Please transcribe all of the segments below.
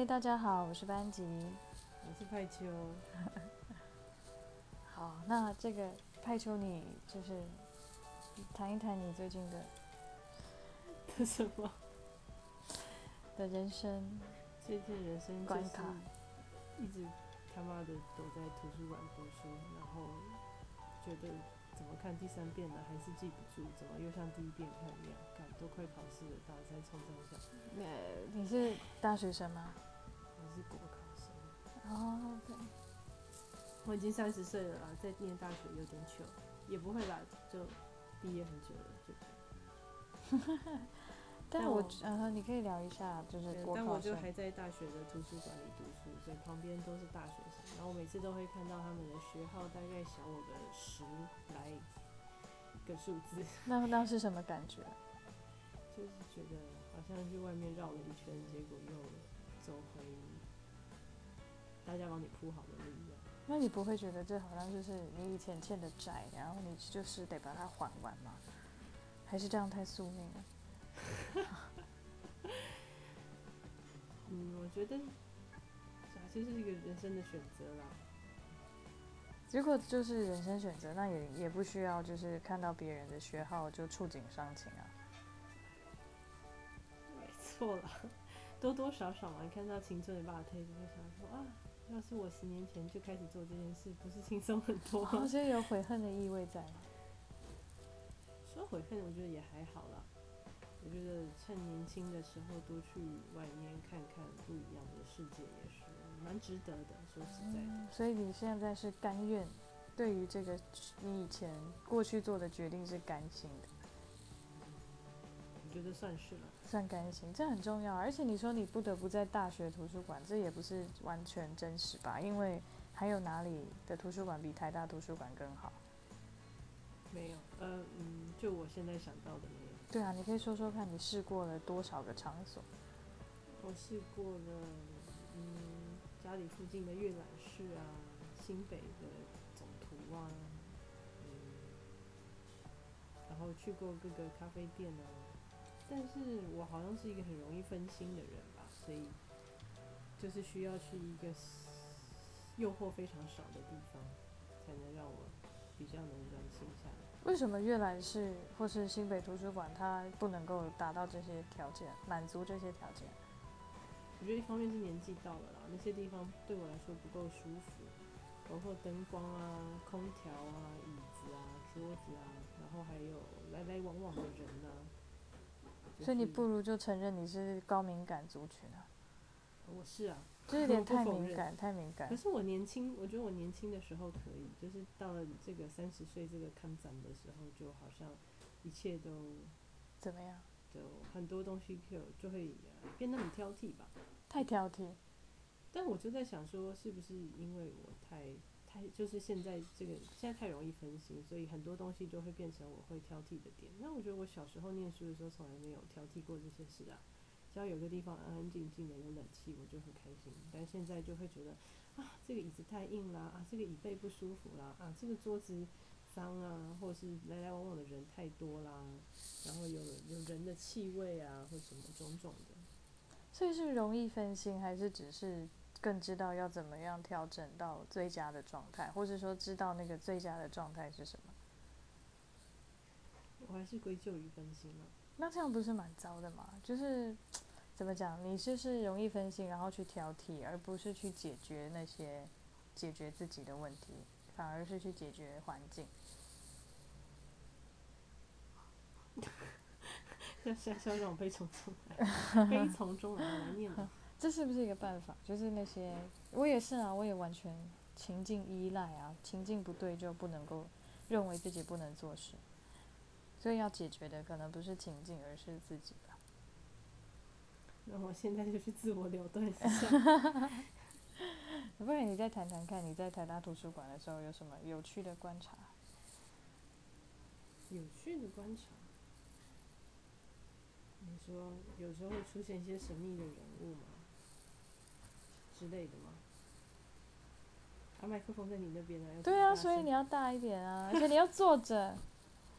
嗨，大家好，我是班级。我是派秋。好，那这个派秋，你就是谈一谈你最近的 的什么？的人生最近人生就是关卡。一直他妈的躲在图书馆读书，然后觉得怎么看第三遍了还是记不住，怎么又像第一遍看一样，感都快考试了，大家在冲上下，呃，你是大学生吗？我是国考生，哦，对。我已经三十岁了啦，在念大学有点久，也不会啦，就毕业很久了，就这样。但我但我呃，你可以聊一下，就是但我就还在大学的图书馆里读书，所以旁边都是大学生，然后我每次都会看到他们的学号大概小我个十来个数字，那那是什么感觉？就是觉得好像去外面绕了一圈，结果又走回大家帮你铺好的路一样。那你不会觉得这好像就是你以前欠的债，然后你就是得把它还完吗？还是这样太宿命了？嗯，我觉得啊，这是一个人生的选择啦。如果就是人生选择，那也也不需要就是看到别人的学号就触景伤情啊。没错了，多多少少嘛，看到青春的霸推，就会想说啊，要是我十年前就开始做这件事，不是轻松很多吗？哦，所以有悔恨的意味在吗？说悔恨，我觉得也还好啦。我觉得趁年轻的时候多去外面看看不一样的世界，也是蛮值得的。说实在的，嗯，所以你现在是甘愿，对于这个你以前过去做的决定是甘心的，我觉得算是了。算甘心，这很重要。而且你说你不得不在大学图书馆，这也不是完全真实吧？因为还有哪里的图书馆比台大图书馆更好？没有，呃，嗯，就我现在想到的没有。对啊，你可以说说看你试过了多少个场所？我试过了，嗯，家里附近的阅览室啊，新北的总图啊，嗯，然后去过各个咖啡店啊，但是我好像是一个很容易分心的人吧，所以就是需要去一个诱惑非常少的地方，才能让我比较能专心下来。为什么阅览室或是新北图书馆它不能够达到这些条件，满足这些条件？我觉得一方面是年纪到了啦，那些地方对我来说不够舒服，包括灯光啊、空调啊、椅子啊、桌子啊，然后还有来来往往的人啊。就是所以你不如就承认你是高敏感族群啊，我是啊，这有点 太敏感，太敏感可。是我年轻，我觉得我年轻的时候可以，就是到了这个三十岁这个看展的时候，就好像一切都怎么样？就很多东西就就会呃变得很挑剔吧。太挑剔。但我就在想说，是不是因为我太太就是现在这个现在太容易分心，所以很多东西就会变成我会挑剔的点。那我觉得我小时候念书的时候从来没有挑剔过这些事啊，只要有个地方安安静静的有冷气，我就很开心。但现在就会觉得啊，这个椅子太硬啦，啊，这个椅背不舒服啦，啊，这个桌子脏啊，或是来来往往的人太多啦，然后有有人的气味啊，或什么种种的。所以是容易分心，还是只是更知道要怎么样调整到最佳的状态，或者说知道那个最佳的状态是什么？我还是归咎于分心了。那这样不是蛮糟的吗？就是怎么讲，你就是容易分心，然后去挑剔，而不是去解决那些解决自己的问题，反而是去解决环境。要要要让我悲从中来，悲从中来，来念了。这是不是一个办法？就是那些我也是啊，我也完全情境依赖啊，情境不对就不能够认为自己不能做事，所以要解决的可能不是情境，而是自己吧。那我现在就去自我了断一下。不然你再谈谈看，你在台大图书馆的时候有什么有趣的观察？有趣的观察。你说有时候会出现一些神秘的人物吗？之类的吗？啊，麦克风在你那边。对啊，所以你要大一点啊，而且你要坐着。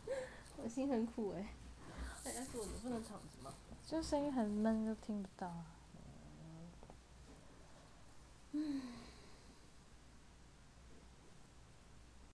我心很苦哎、欸。要坐着，不能躺着吗？就声音很闷，就听不到啊。嗯。